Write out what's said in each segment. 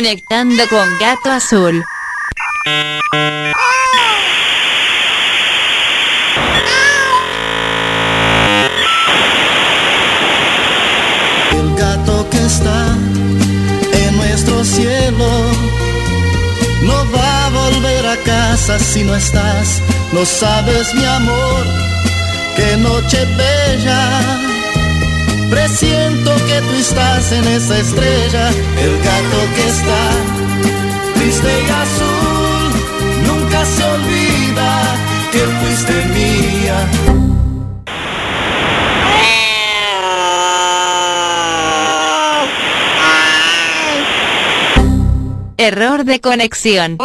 Conectando con Gato Azul. El gato que está en nuestro cielo no va a volver a casa si no estás. No sabes, mi amor, qué noche bella Presiento que tú estás en esa estrella, el gato que está triste y azul, nunca se olvida que fuiste mía. Error de conexión.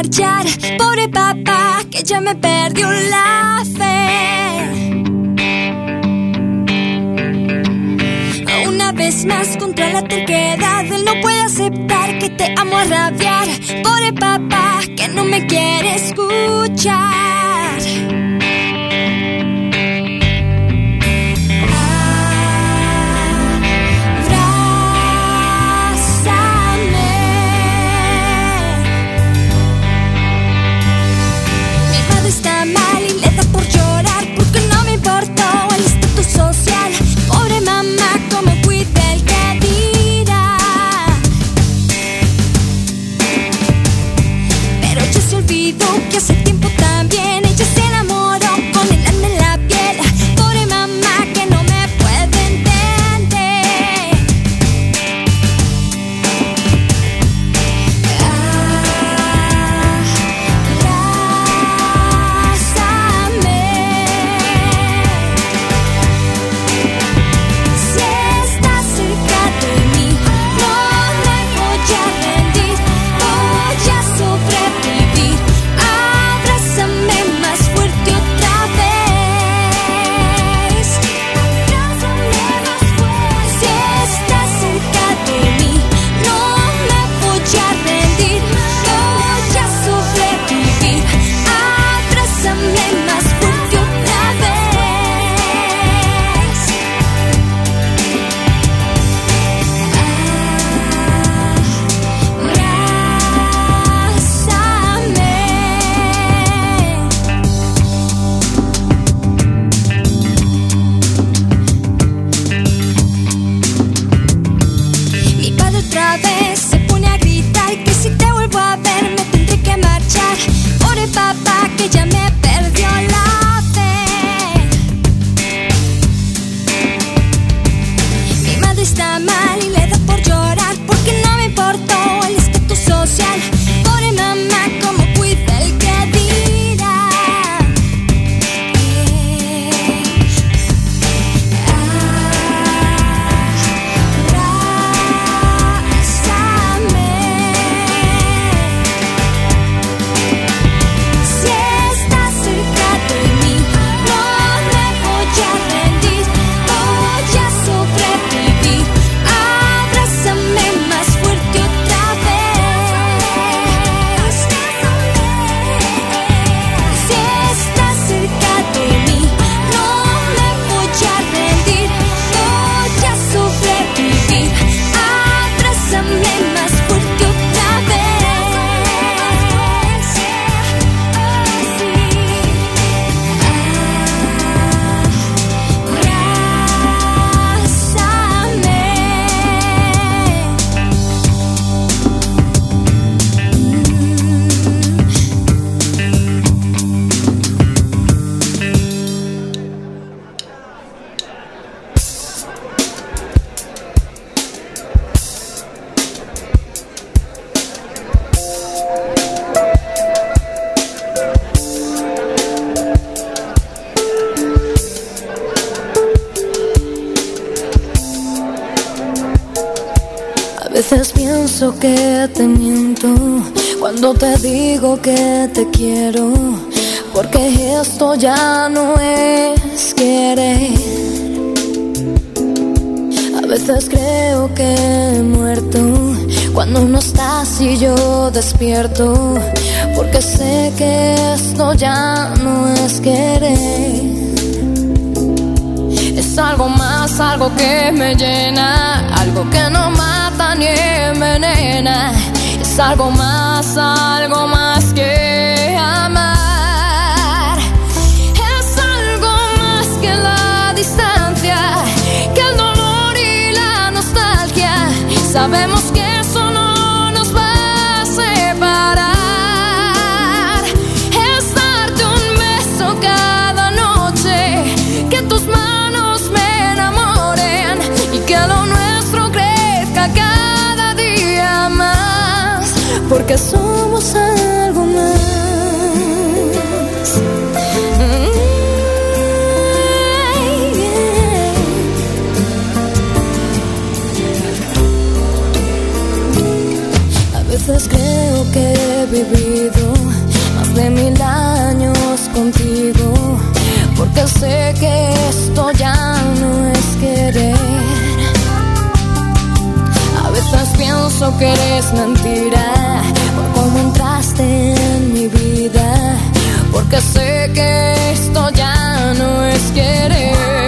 marchar, pobre papá, que ya me perdió la fe. Una vez más contra la terquedad, él no puede aceptar que te amo a rabiar, pobre papá, que no me quiere escuchar. que te miento cuando te digo que te quiero, porque esto ya no es querer. A veces creo que he muerto cuando no estás y yo despierto, porque sé que esto ya no es querer. Es algo más, algo que me llena, algo que no más engañe, envenena. Es algo más, algo más. porque somos algo más. Mm, A veces creo que he vivido más de mil años contigo, porque sé que esto ya no es querer. A veces pienso que eres mentira porque sé que esto ya no es querer.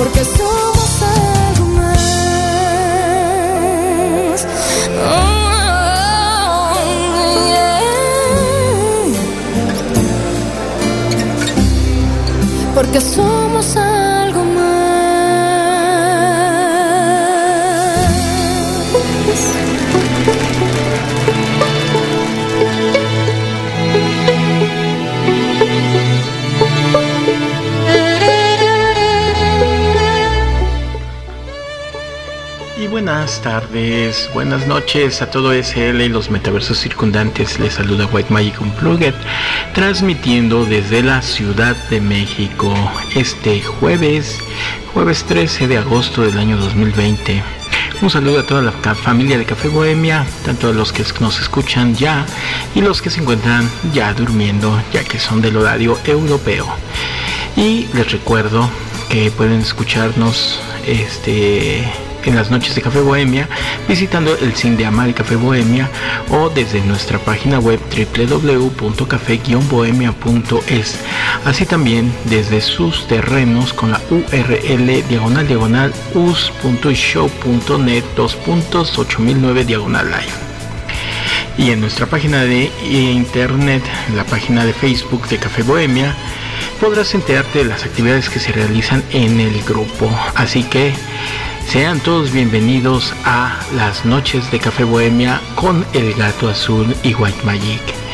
Porque somos algo más. Oh, yeah. Porque somos buenas tardes, buenas noches a todo SL y los metaversos circundantes. Les saluda White Magic Unplugged, transmitiendo desde la Ciudad de México este jueves, jueves 13 de agosto del año 2020. Un saludo a toda la familia de Café Bohemia, tanto a los que nos escuchan ya y los que se encuentran ya durmiendo, ya que son del horario europeo. Y les recuerdo que pueden escucharnos este en las noches de Café Bohemia visitando el Sin de Amar y Café Bohemia o desde nuestra página web www.café-bohemia.es así también desde sus terrenos con la URL diagonal diagonal us.show.net 2.8009 diagonal live y en nuestra página de internet, la página de Facebook de Café Bohemia, podrás enterarte de las actividades que se realizan en el grupo. Así que sean todos bienvenidos a las noches de Café Bohemia con el gato azul y White Magic.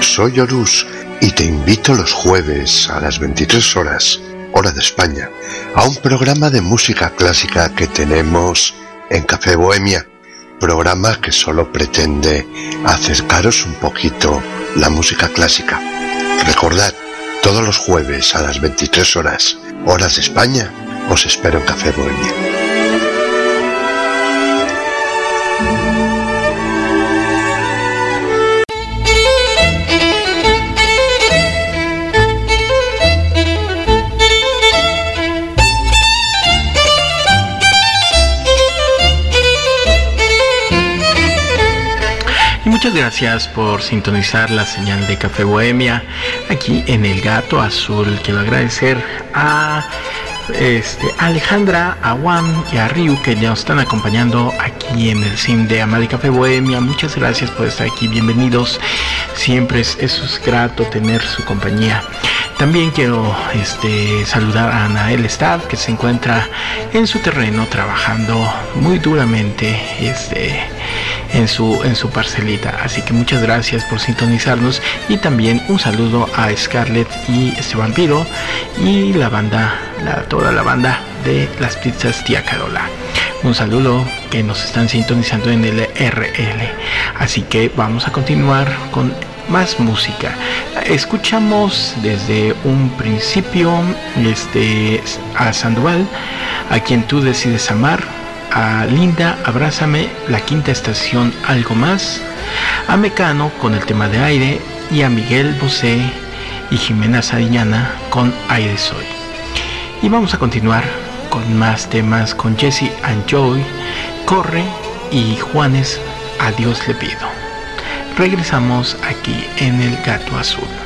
Soy Horus y te invito los jueves a las 23 horas, hora de España, a un programa de música clásica que tenemos en Café Bohemia, programa que solo pretende acercaros un poquito la música clásica. Recordad, todos los jueves a las 23 horas, horas de España, os espero en Café Bohemia. Gracias por sintonizar la señal de Café Bohemia aquí en El Gato Azul. Quiero agradecer a este, Alejandra, a Juan y a Ryu que nos están acompañando aquí en el sim de Amadi Café Bohemia. Muchas gracias por estar aquí. Bienvenidos. Siempre es, es grato tener su compañía. También quiero este, saludar a Anael Stad, que se encuentra en su terreno trabajando muy duramente este, en, su, en su parcelita. Así que muchas gracias por sintonizarnos y también un saludo a Scarlett y este vampiro y la banda, la, toda la banda de las pizzas Tía Carola. Un saludo que nos están sintonizando en el RL. Así que vamos a continuar con más música. Escuchamos desde un principio este, a Sandoval, a quien tú decides amar, a Linda, Abrázame, la quinta estación, algo más, a Mecano con el tema de aire y a Miguel Bosé y Jimena Sariñana con Aire Soy. Y vamos a continuar con más temas con Jesse and Joy, Corre y Juanes, Adiós le pido. Regresamos aquí en el Gato Azul.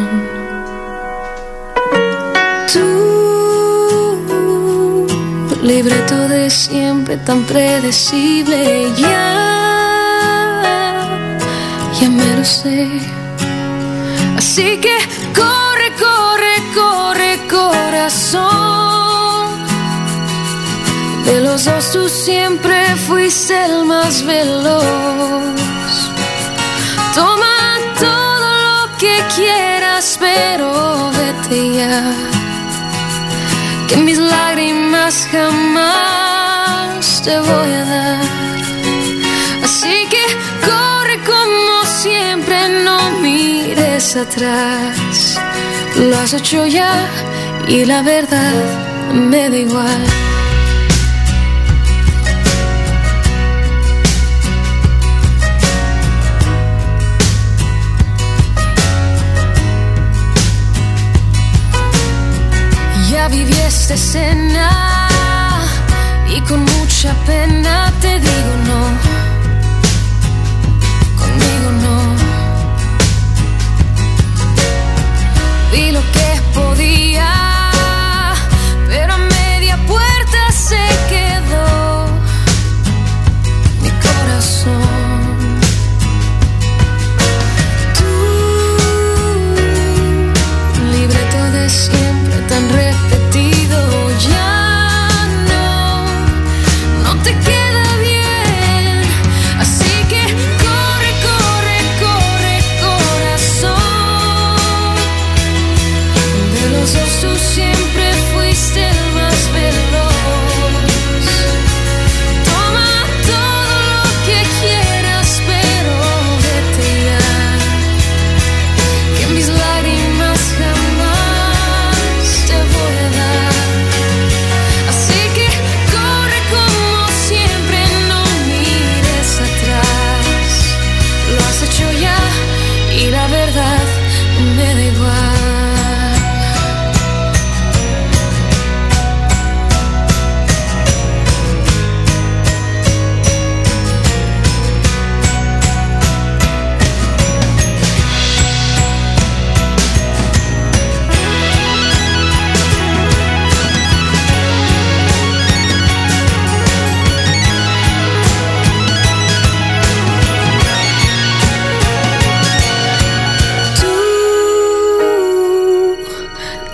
Libreto de siempre tan predecible, ya, ya me lo sé. Así que corre, corre, corre, corazón. De los dos siempre fuiste el más veloz. Toma todo lo que quieras, pero vete ya. Que mis lágrimas jamás te voy a dar. Así que corre como siempre, no mires atrás. Lo has hecho ya y la verdad me da igual. Y con mucha pena te digo no. Conmigo no. Vi lo que podía,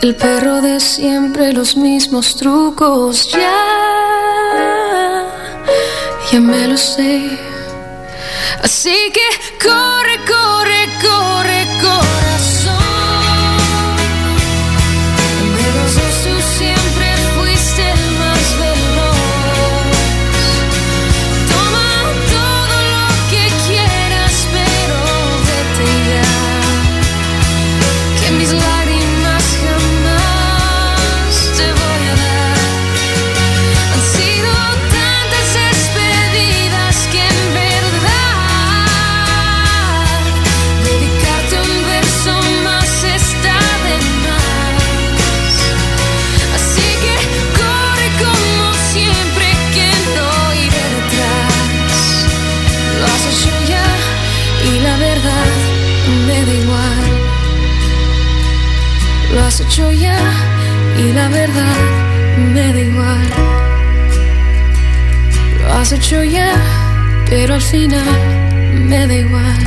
el perro de siempre, los mismos trucos, ya, ya me lo sé. Así que corre, corre, corre, has hecho ya, pero al final me da igual.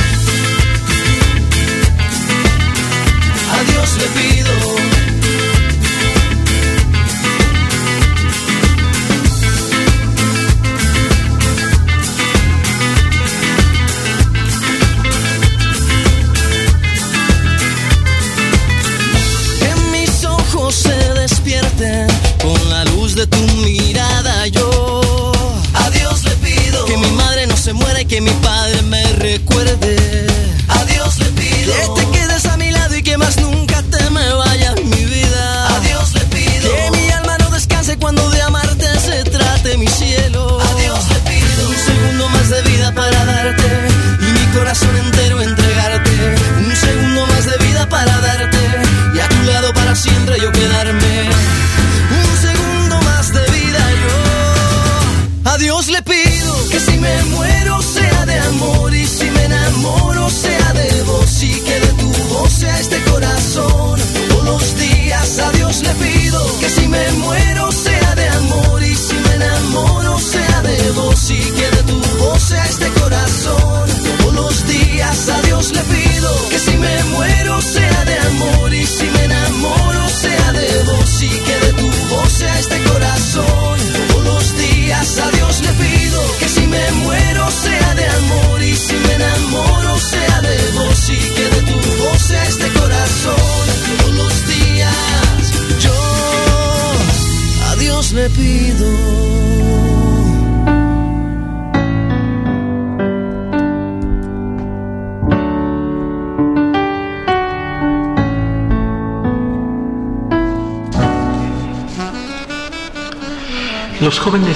Dios le pido. Que mis ojos se despierten con la luz de tu mirada.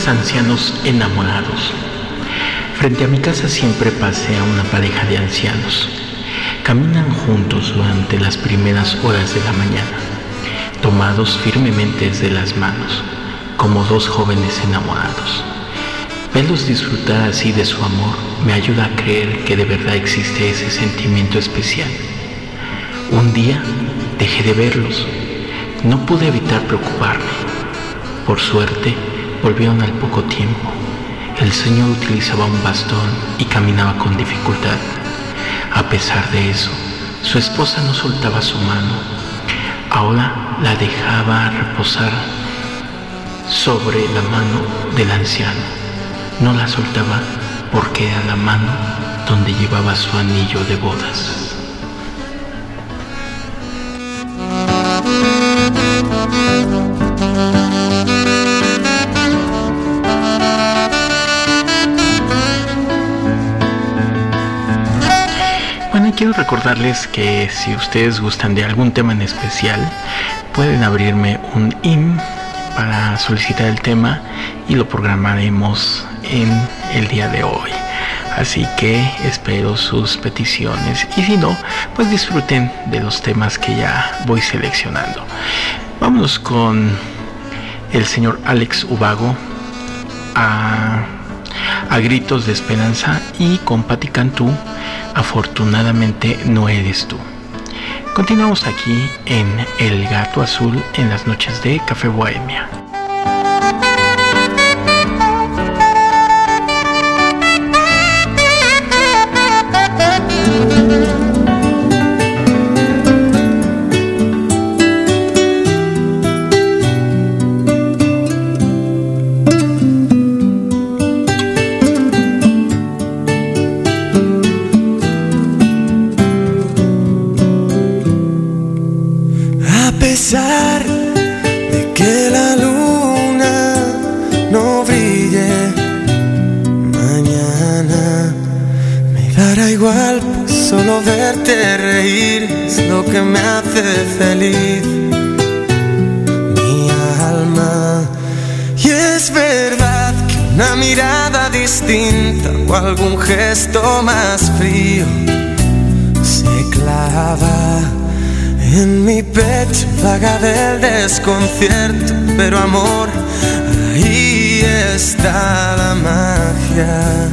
Ancianos enamorados. Frente a mi casa siempre pasea una pareja de ancianos. Caminan juntos durante las primeras horas de la mañana, tomados firmemente de las manos, como dos jóvenes enamorados. Verlos disfrutar así de su amor me ayuda a creer que de verdad existe ese sentimiento especial. Un día dejé de verlos. No pude evitar preocuparme. Por suerte, volvieron al poco tiempo. El señor utilizaba un bastón y caminaba con dificultad. A pesar de eso, su esposa no soltaba su mano. Ahora la dejaba reposar sobre la mano del anciano. No la soltaba porque era la mano donde llevaba su anillo de bodas. Recordarles que si ustedes gustan de algún tema en especial, pueden abrirme un IM para solicitar el tema y lo programaremos en el día de hoy. Así que espero sus peticiones y si no, pues disfruten de los temas que ya voy seleccionando. Vámonos con el señor Alex Ubago a, a gritos de esperanza y con Patti Cantú, afortunadamente no eres tú. Continuamos aquí en El Gato Azul en las noches de Café Bohemia. un gesto más frío se clava en mi pecho, vaga del desconcierto, pero amor, ahí está la magia.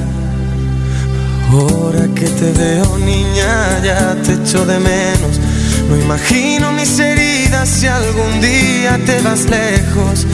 Ahora que te veo niña, ya te echo de menos. No imagino mis heridas si algún día te vas lejos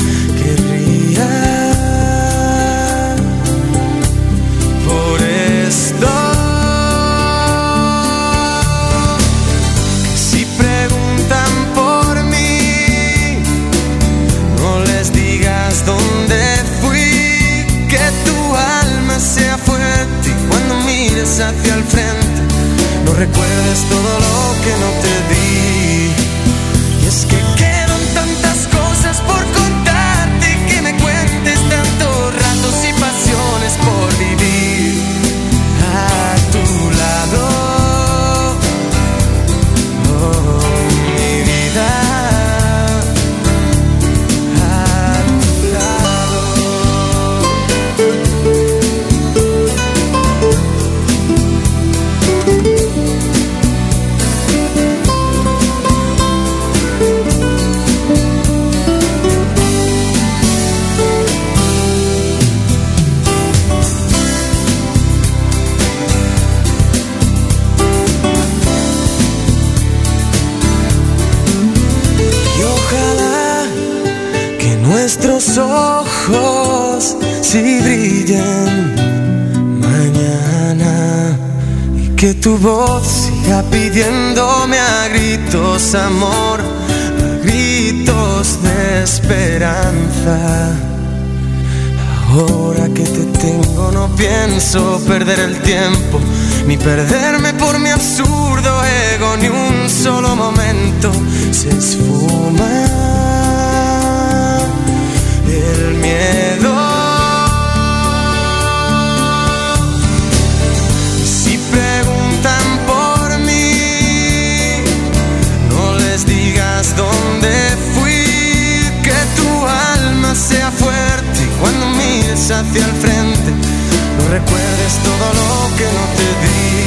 No recuerdes todo lo que no te di.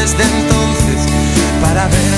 desde entonces para ver.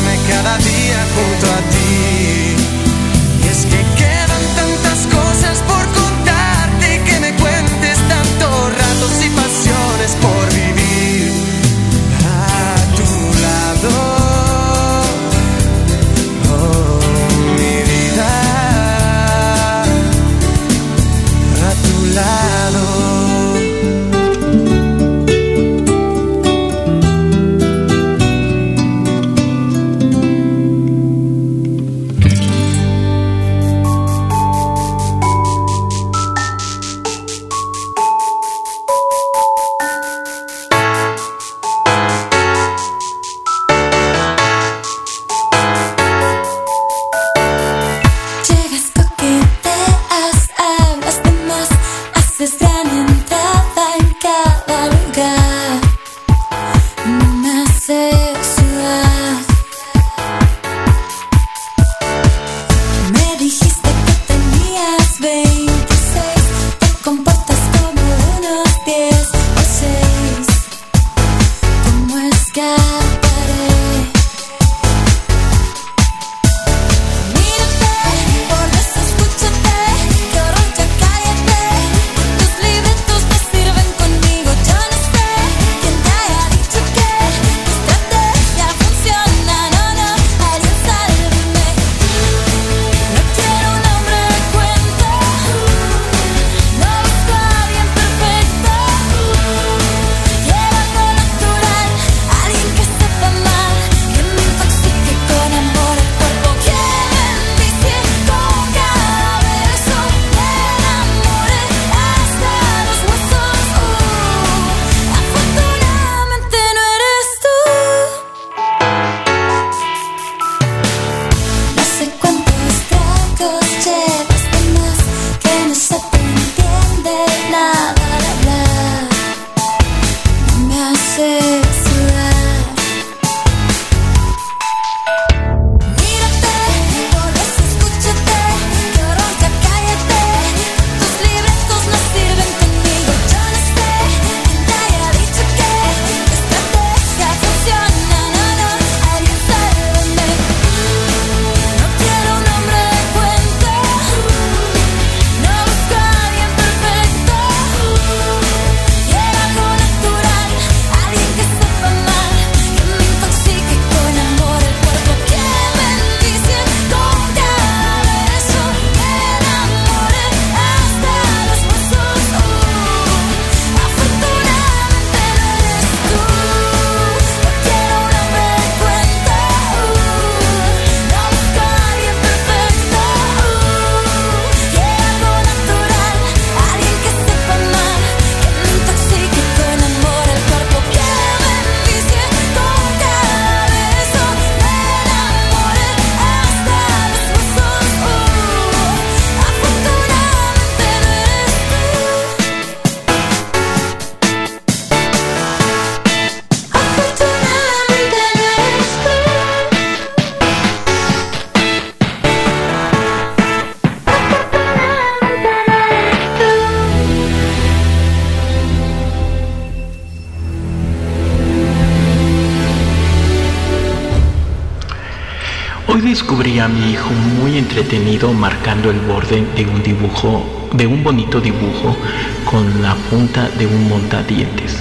Muy entretenido marcando el borde de un dibujo, de un bonito dibujo con la punta de un montadientes.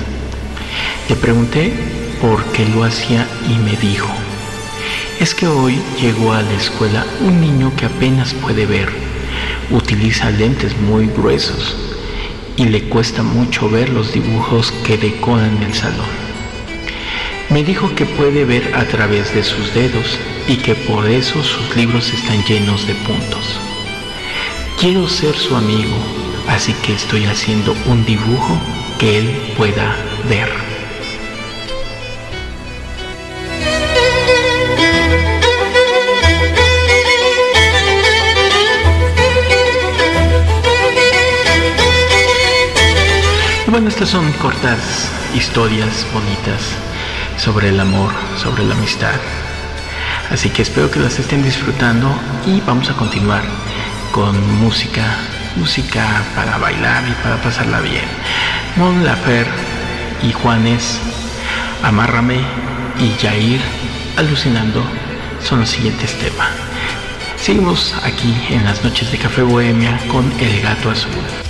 Le pregunté por qué lo hacía y me dijo, es que hoy llegó a la escuela un niño que apenas puede ver, utiliza lentes muy gruesos y le cuesta mucho ver los dibujos que decoran el salón. Me dijo que puede ver a través de sus dedos y que por eso sus libros están llenos de puntos. Quiero ser su amigo, así que estoy haciendo un dibujo que él pueda ver. Bueno, estas son cortas historias bonitas sobre el amor, sobre la amistad. Así que espero que las estén disfrutando y vamos a continuar con música, música para bailar y para pasarla bien. Mon Lafer y Juanes, Amárrame y Jair, alucinando, son los siguientes temas. Seguimos aquí en las noches de Café Bohemia con El Gato Azul.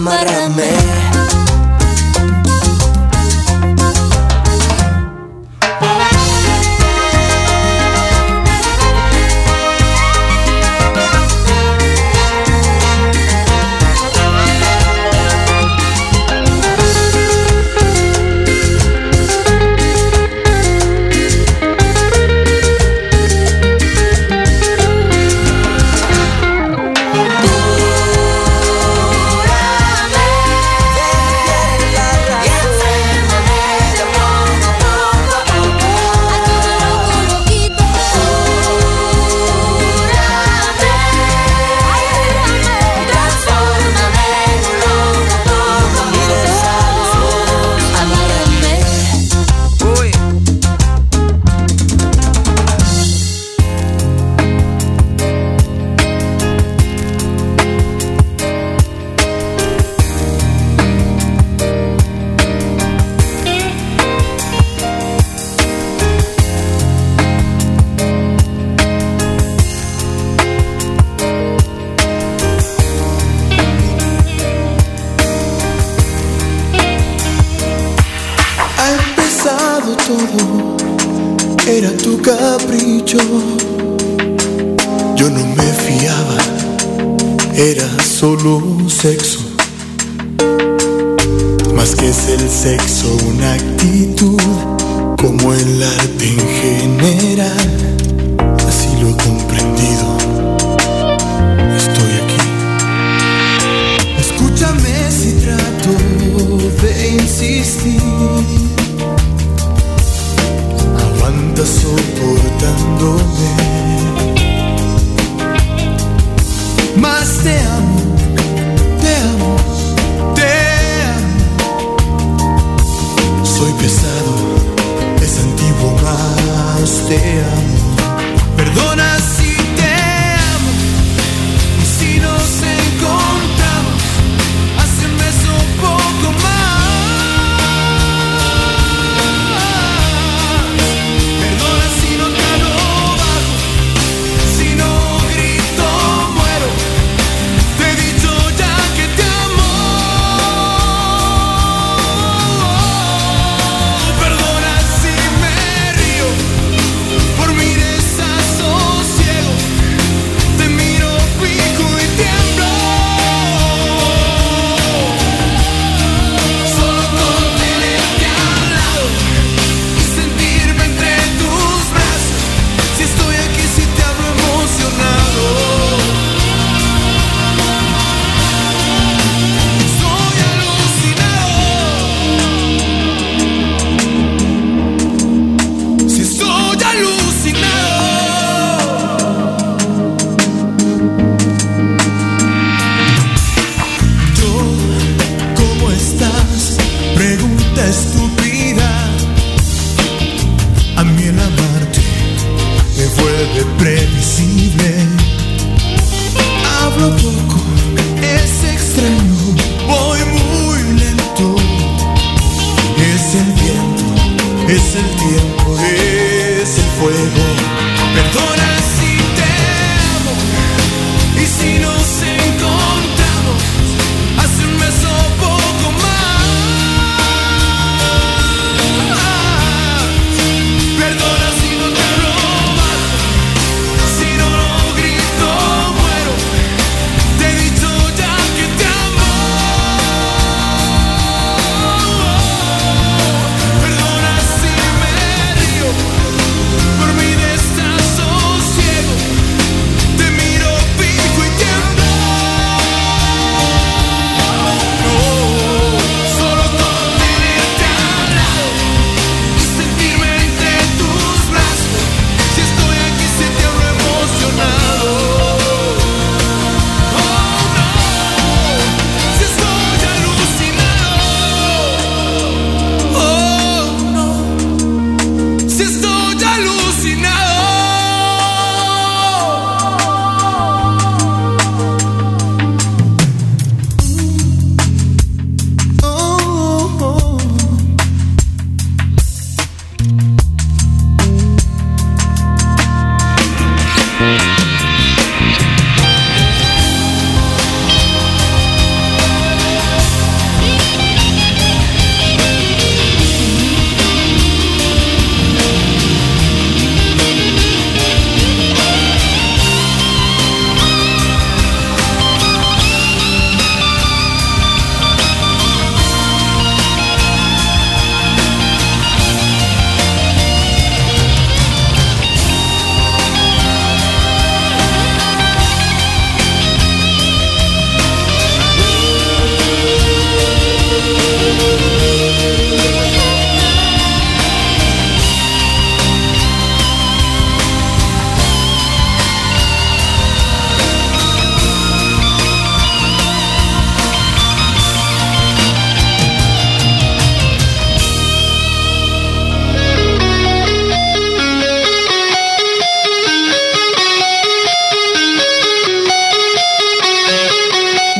Poco.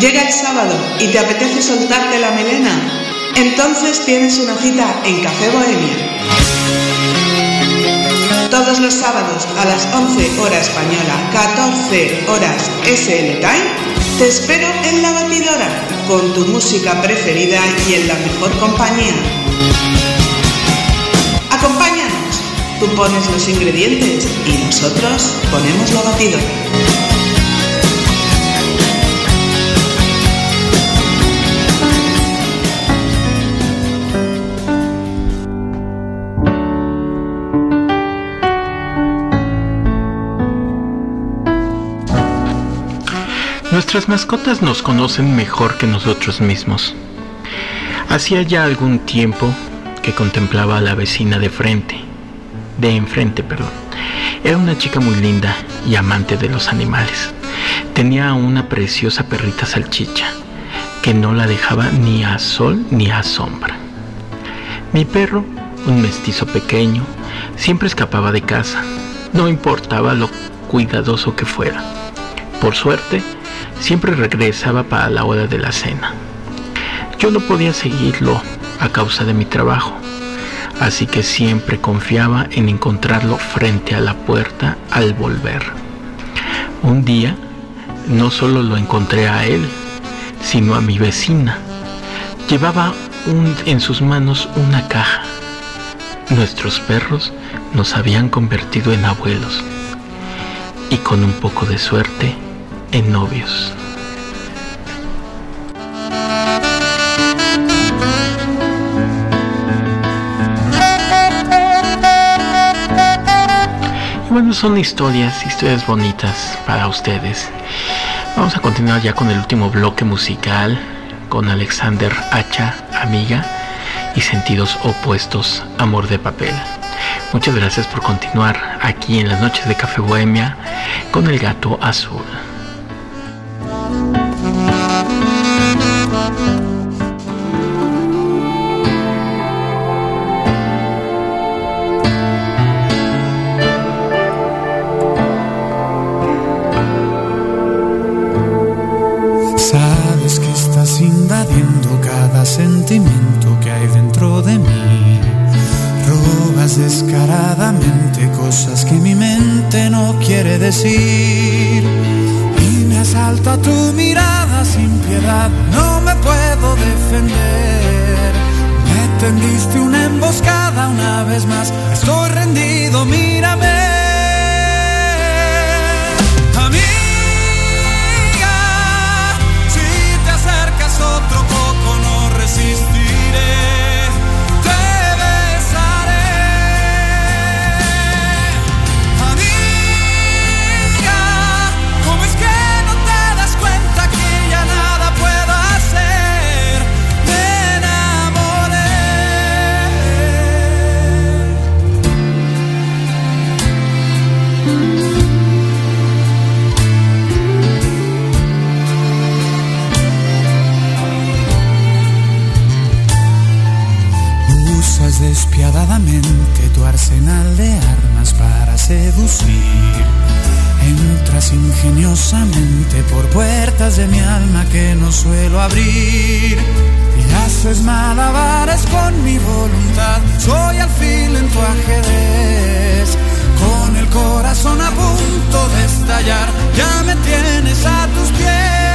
Llega el sábado y te apetece soltarte la melena. Entonces tienes una cita en Café Bohemia. Todos los sábados a las 11 hora española, 14 horas SL Time, te espero en la batidora con tu música preferida y en la mejor compañía. Acompáñanos, tú pones los ingredientes y nosotros ponemos la batidora. Nuestras mascotas nos conocen mejor que nosotros mismos. Hacía ya algún tiempo que contemplaba a la vecina de frente, de enfrente, perdón. Era una chica muy linda y amante de los animales. Tenía una preciosa perrita salchicha que no la dejaba ni a sol ni a sombra. Mi perro, un mestizo pequeño, siempre escapaba de casa, no importaba lo cuidadoso que fuera. Por suerte, siempre regresaba para la hora de la cena. Yo no podía seguirlo a causa de mi trabajo, así que siempre confiaba en encontrarlo frente a la puerta al volver. Un día, no solo lo encontré a él, sino a mi vecina. Llevaba un- en sus manos una caja. Nuestros perros nos habían convertido en abuelos y con un poco de suerte en novios. Y bueno, son historias, historias bonitas para ustedes. Vamos a continuar ya con el último bloque musical con Alexander Hacha, amiga, y sentidos opuestos, amor de papel. Muchas gracias por continuar aquí en las noches de Café Bohemia con el gato azul. Tendiste una emboscada una vez más, estoy rendido. Ingeniosamente por puertas de mi alma que no suelo abrir. Y haces malabares con mi voluntad. Soy alfil en tu ajedrez. Con el corazón a punto de estallar. Ya me tienes a tus pies.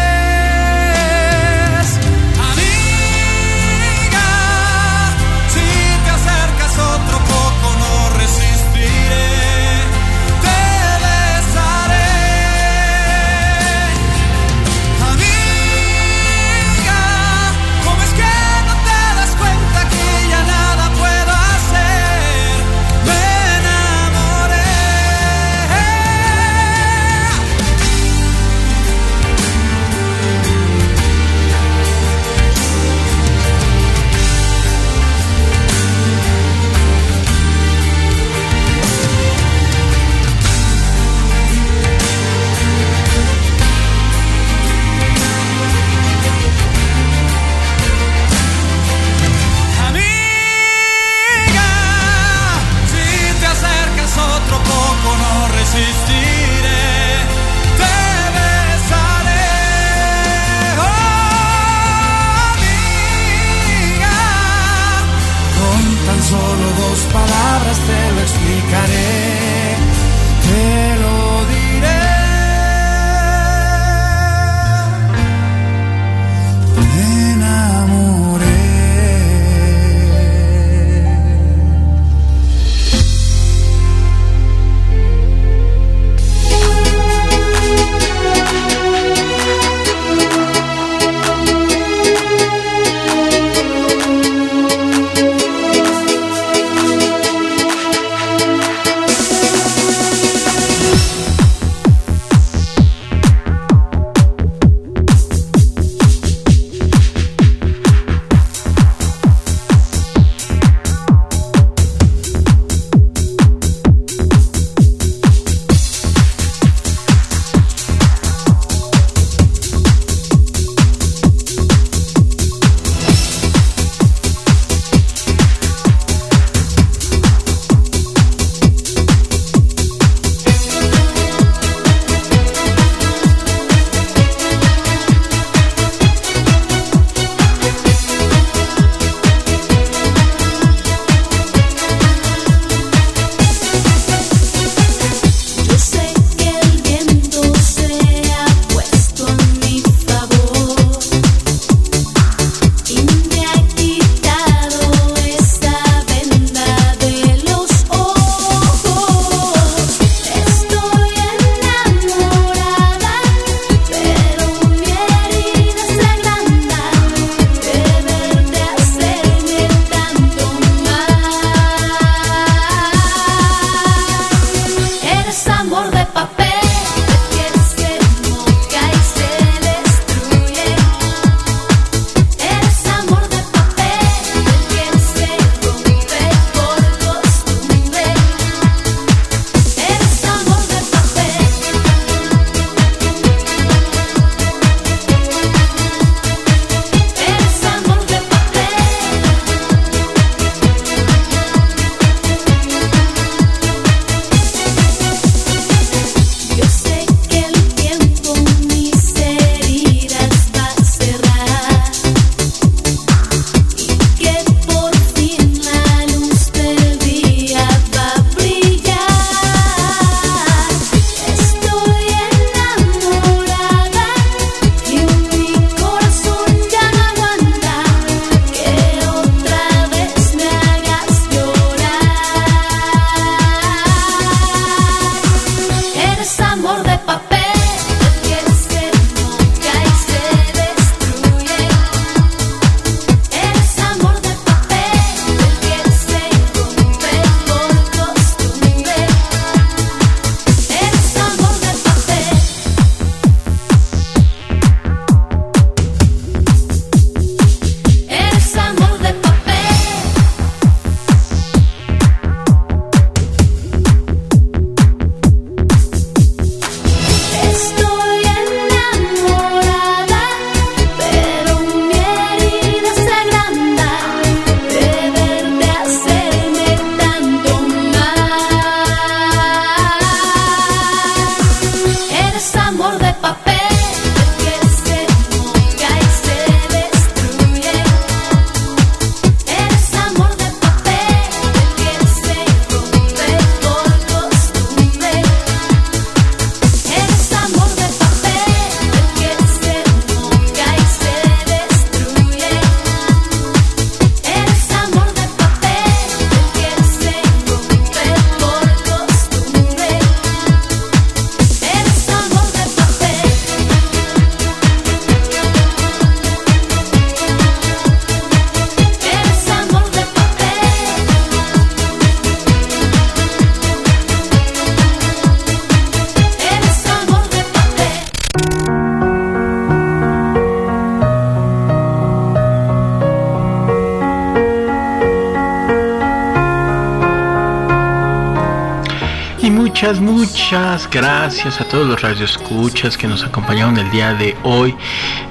Gracias a todos los radioescuchas que nos acompañaron el día de hoy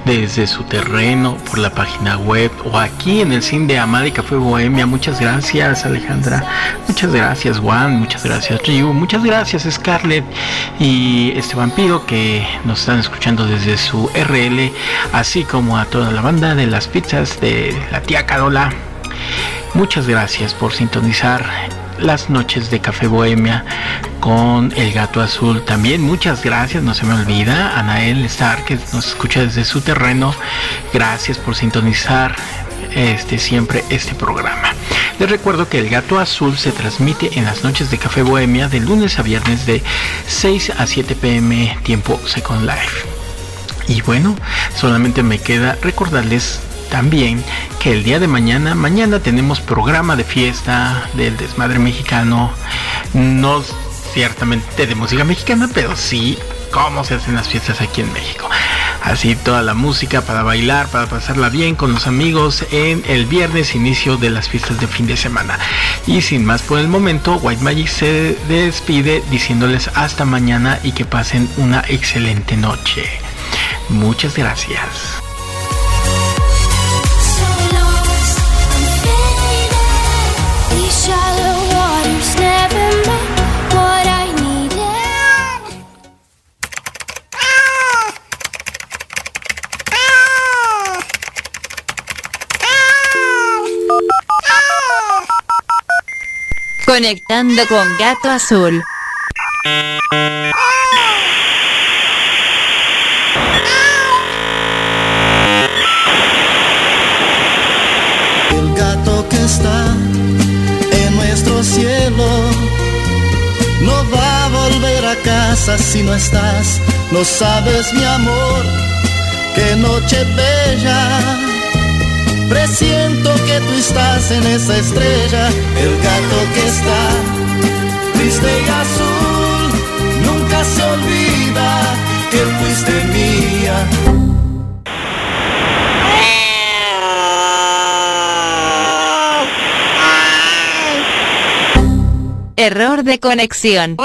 desde su terreno, por la página web o aquí en el cine de Amada y Café Bohemia. Muchas gracias Alejandra, muchas gracias Juan, muchas gracias Ryu, muchas gracias Scarlett y este vampiro que nos están escuchando desde su RL, así como a toda la banda de las pizzas de la tía Carola. Muchas gracias por sintonizar las noches de Café Bohemia con el gato azul. También muchas gracias, no se me olvida, Anael Star que nos escucha desde su terreno. Gracias por sintonizar este siempre este programa. Les recuerdo que el gato azul se transmite en las noches de Café Bohemia de lunes a viernes de 6 a 7 pm tiempo Second Life. Y bueno, solamente me queda recordarles también que el día de mañana, mañana tenemos programa de fiesta del desmadre mexicano, no ciertamente de música mexicana, pero sí cómo se hacen las fiestas aquí en México. Así toda la música para bailar, para pasarla bien con los amigos en el viernes inicio de las fiestas de fin de semana. Y sin más por el momento, White Magic se despide diciéndoles hasta mañana y que pasen una excelente noche. Muchas gracias. Conectando con Gato Azul. El gato que está en nuestro cielo no va a volver a casa si no estás. No sabes, mi amor, qué noche bella. Presiento que tú estás en esa estrella. El gato que está triste y azul nunca se olvida que fuiste mía. Error de conexión.